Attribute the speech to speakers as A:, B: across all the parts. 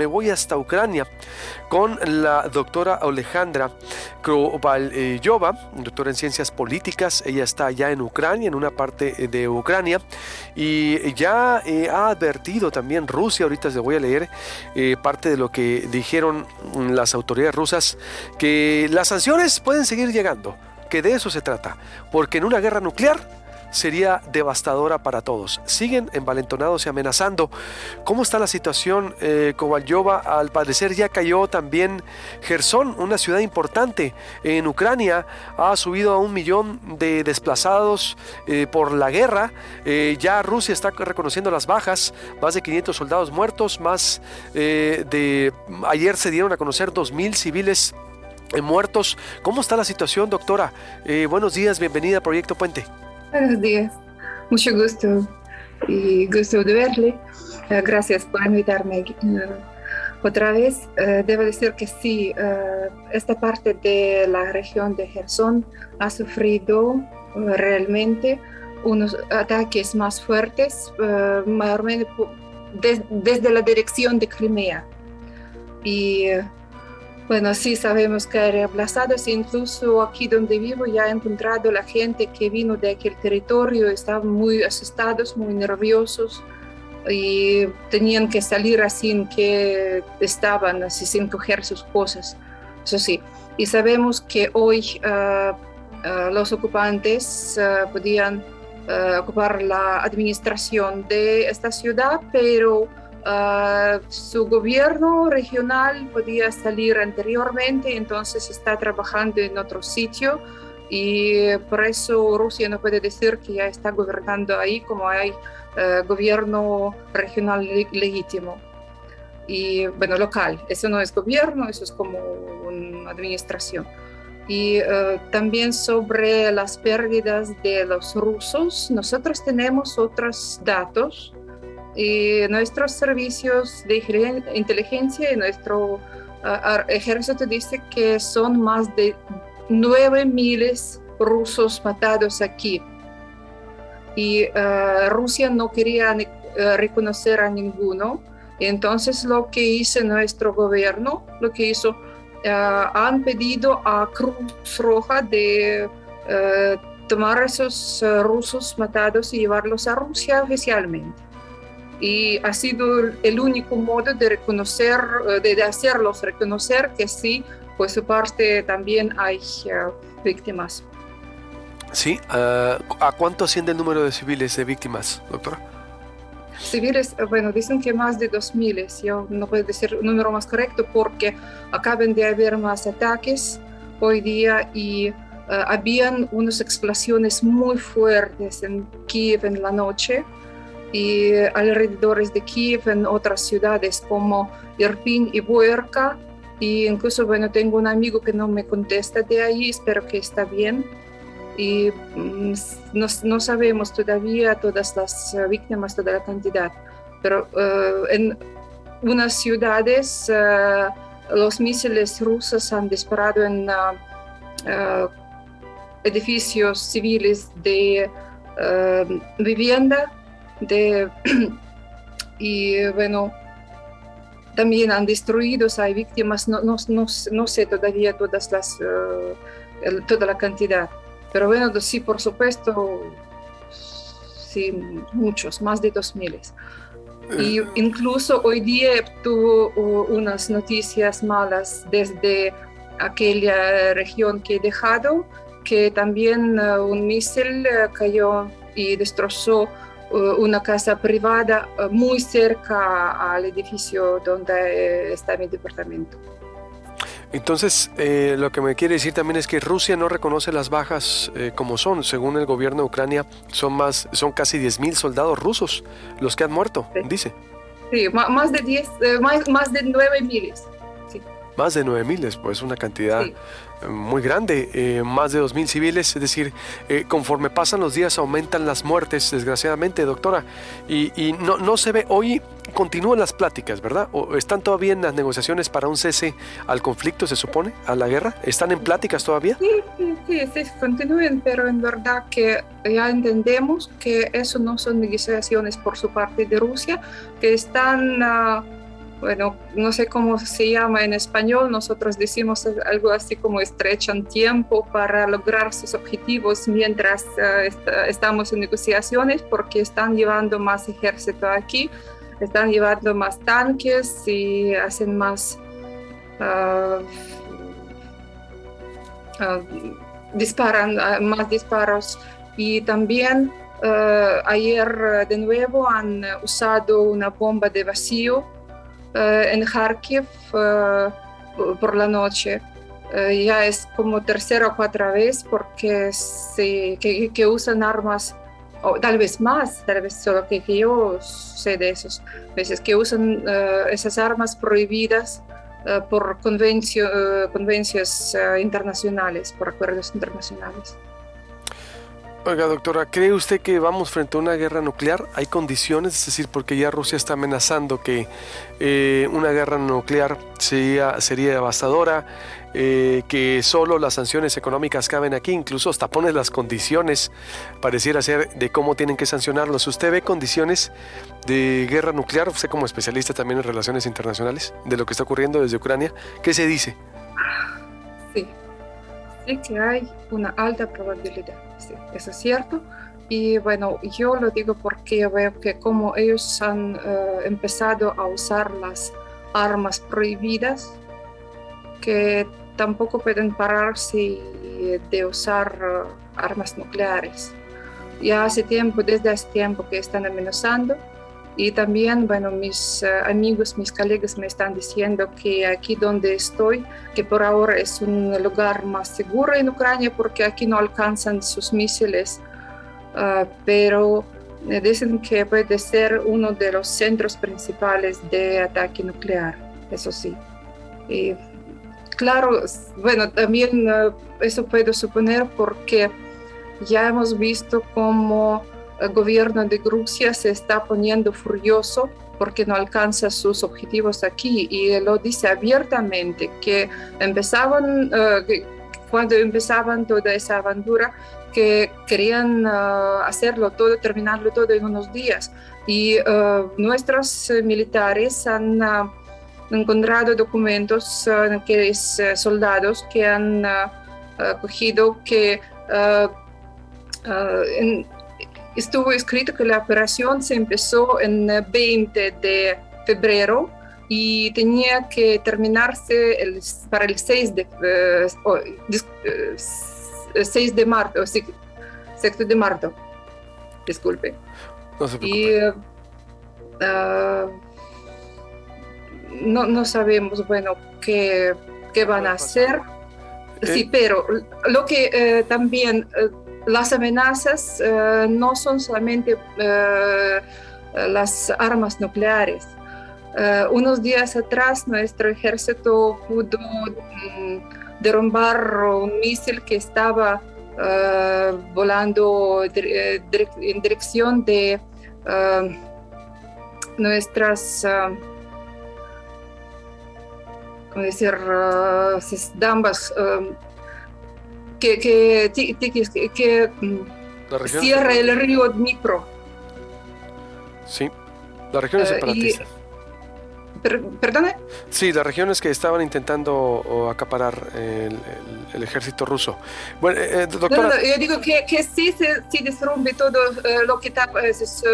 A: me voy hasta Ucrania con la doctora Alejandra Krovalyova, doctora en ciencias políticas. Ella está allá en Ucrania, en una parte de Ucrania, y ya eh, ha advertido también Rusia, ahorita les voy a leer eh, parte de lo que dijeron las autoridades rusas, que las sanciones pueden seguir llegando, que de eso se trata, porque en una guerra nuclear sería devastadora para todos. Siguen envalentonados y amenazando. ¿Cómo está la situación? Eh, al parecer ya cayó también Gerson, una ciudad importante en Ucrania. Ha subido a un millón de desplazados eh, por la guerra. Eh, ya Rusia está reconociendo las bajas, más de 500 soldados muertos, más eh, de... Ayer se dieron a conocer 2.000 civiles muertos. ¿Cómo está la situación, doctora? buenos días, bienvenida a Proyecto Puente.
B: Buenos días, mucho gusto y gusto de verle. Eh, gracias por invitarme eh, otra vez. Eh, debo decir que sí, esta parte de la región de Gerson ha sufrido realmente unos ataques más fuertes, mayormente desde la dirección de Crimea. Y bueno, sí sabemos que hay reemplazados, incluso aquí donde vivo ya he encontrado la gente que vino de aquel territorio, estaban muy asustados, muy nerviosos y tenían que salir así que estaban, así sin coger sus cosas. Eso sí, y sabemos que hoy uh, uh, los ocupantes uh, podían ocupar la administración de esta ciudad, pero Ah, su gobierno regional podía salir anteriormente, entonces está trabajando en otro sitio y por eso Rusia no puede decir que ya está gobernando ahí como hay ah, gobierno regional legítimo y bueno local. Eso no es gobierno, eso es como una administración. Y ah, también sobre las pérdidas de los rusos, nosotros tenemos otros datos y nuestros servicios de inteligencia y nuestro ejército dice que son más de 9 miles rusos matados aquí. Y Rusia no quería reconocer a ninguno. Entonces lo que hizo nuestro gobierno, lo que hizo, han pedido a Cruz Roja de tomar a esos rusos matados y llevarlos a Rusia oficialmente y ha sido el único modo de reconocer, eh, de hacerlos reconocer que sí, por su parte también hay eh, víctimas.
A: Sí, eh, ¿a cuánto asciende el número de civiles de víctimas, doctora?
B: Civiles, bueno, dicen que más de 2.000, yo no puedo decir un número más correcto porque acaban de haber más ataques hoy día y habían unas explosiones muy fuertes en Kiev en la noche y alrededores de Kiev, en otras ciudades como Irpin y Boerka. Y incluso, bueno, tengo un amigo que no me contesta de ahí, espero que está bien. Y mm, no, sabemos todavía todas las eh, víctimas, toda la cantidad. Pero uh, en unas ciudades los misiles rusos han disparado en edificios civiles de vivienda de, y bueno, también han destruido, hay víctimas, no, no, no, no sé todavía todas las, uh, toda la cantidad, pero bueno, sí, por supuesto, sí, muchos, más de dos miles. Y eh. incluso hoy día tuvo unas noticias malas desde aquella región que he dejado, que también un misil cayó y destrozó eh, una casa privada eh, muy cerca al edificio donde eh, está mi departamento.
A: Entonces, lo que me quiere decir también es que Rusia no reconoce las bajas como son. Según el gobierno de Ucrania, son más, son casi 10.000 soldados rusos los que han muerto, dice.
B: Sí, más de 10, más, más de 9.000. Sí.
A: Más de 9.000, pues una cantidad muy grande, eh, más de 2.000 civiles, es decir, eh, conforme pasan los días aumentan las muertes, desgraciadamente, doctora, y, no, no, se ve, hoy continúan las pláticas, ¿verdad? ¿O ¿Están todavía en las negociaciones para un cese al conflicto, se supone, a la guerra? ¿Están en pláticas todavía?
B: Sí, sí, sí, sí continúan, pero en verdad que ya entendemos que eso no son negociaciones por su parte de Rusia, que están... Uh, bueno, no sé cómo se llama en español, nosotros decimos algo así como estrechan tiempo para lograr sus objetivos mientras eh, estamos en negociaciones porque están llevando más ejército aquí, están llevando más tanques y hacen más... Uh, disparan más disparos. Y también ayer de nuevo han usado una bomba de vacío en Kharkiv por la noche. ya es como tercera o cuarta vez porque se, que, usan armas, o tal vez más, tal vez solo que, yo sé de esos veces, que usan esas armas prohibidas por convencio, convencios internacionales, por acuerdos internacionales.
A: Oiga, doctora, ¿cree usted que vamos frente a una guerra nuclear? ¿Hay condiciones? Es decir, porque ya Rusia está amenazando que eh, una guerra nuclear sería, sería devastadora, eh, que solo las sanciones económicas caben aquí, incluso hasta pone las condiciones, pareciera ser, de cómo tienen que sancionarlos. ¿Usted ve condiciones de guerra nuclear, usted como especialista también en relaciones internacionales, de lo que está ocurriendo desde Ucrania? ¿Qué se dice?
B: Sí, que hay una alta probabilidad eso es cierto. Y bueno, yo lo digo porque veo que como ellos han eh, empezado a usar las armas prohibidas, que tampoco pueden pararse de usar eh, armas nucleares. Ya hace tiempo, desde hace tiempo que están amenazando y también, bueno, mis eh, amigos, mis colegas me están diciendo que aquí donde estoy, que por ahora es un lugar más seguro en Ucrania porque aquí no alcanzan sus misiles, uh, pero dicen que puede ser uno de los centros principales de ataque nuclear, eso sí. Y claro, bueno, también uh, eso puedo suponer porque ya hemos visto cómo el gobierno de Rusia se está poniendo furioso porque no alcanza sus objetivos aquí. Y lo dice abiertamente que empezaban eh, cuando empezaban toda esa aventura que querían eh, hacerlo todo, terminarlo todo en unos días. Y uh, nuestros militares han encontrado documentos que es soldados que han cogido que en, estuvo escrito que la operación se empezó en 20 de febrero y tenía que terminarse el, para el 6 de, uh, 6 de marzo, 6 de marzo, disculpe.
A: No se
B: y uh, no, no, sabemos, bueno, qué, qué van a hacer. Sí, pero lo que también las amenazas eh, no son solamente eh, las armas nucleares. Eh, unos días atrás nuestro ejército pudo mm, derrumbar un misil que estaba volando en dirección de nuestras ¿cómo decir? dambas que, que, que, mm, cierra el río Dnipro.
A: Sí, la región es eh, separatista.
B: ¿Perdone?
A: Sí, las regiones que estaban intentando acaparar el, ejército ruso. Bueno, eh, eh, doctora...
B: yo digo que, que sí se sí derrumbe todo lo que tapa es,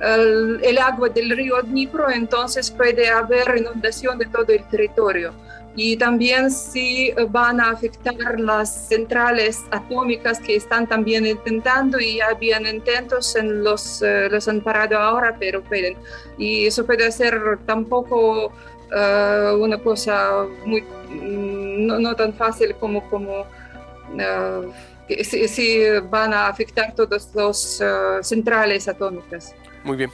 B: el, el, agua del río Dnipro, entonces puede haber inundación de todo el territorio y también si van a afectar las centrales atómicas que están también intentando y habían intentos en los, eh, los han parado ahora, pero pueden. Y eso puede ser tampoco uh, una cosa muy, mm, no, no, tan fácil como, como uh, si, si, van a afectar todas las centrales atómicas.
A: Muy bien.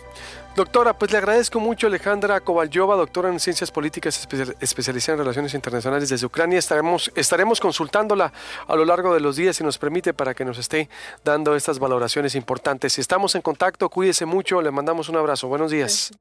A: Doctora, pues le agradezco mucho Alejandra Kovalyova, doctora en Ciencias Políticas especializada en Relaciones Internacionales desde Ucrania. Estaremos, estaremos consultándola a lo largo de los días, si nos permite, para que nos esté dando estas valoraciones importantes. Si estamos en contacto, cuídese mucho, le mandamos un abrazo. Buenos días.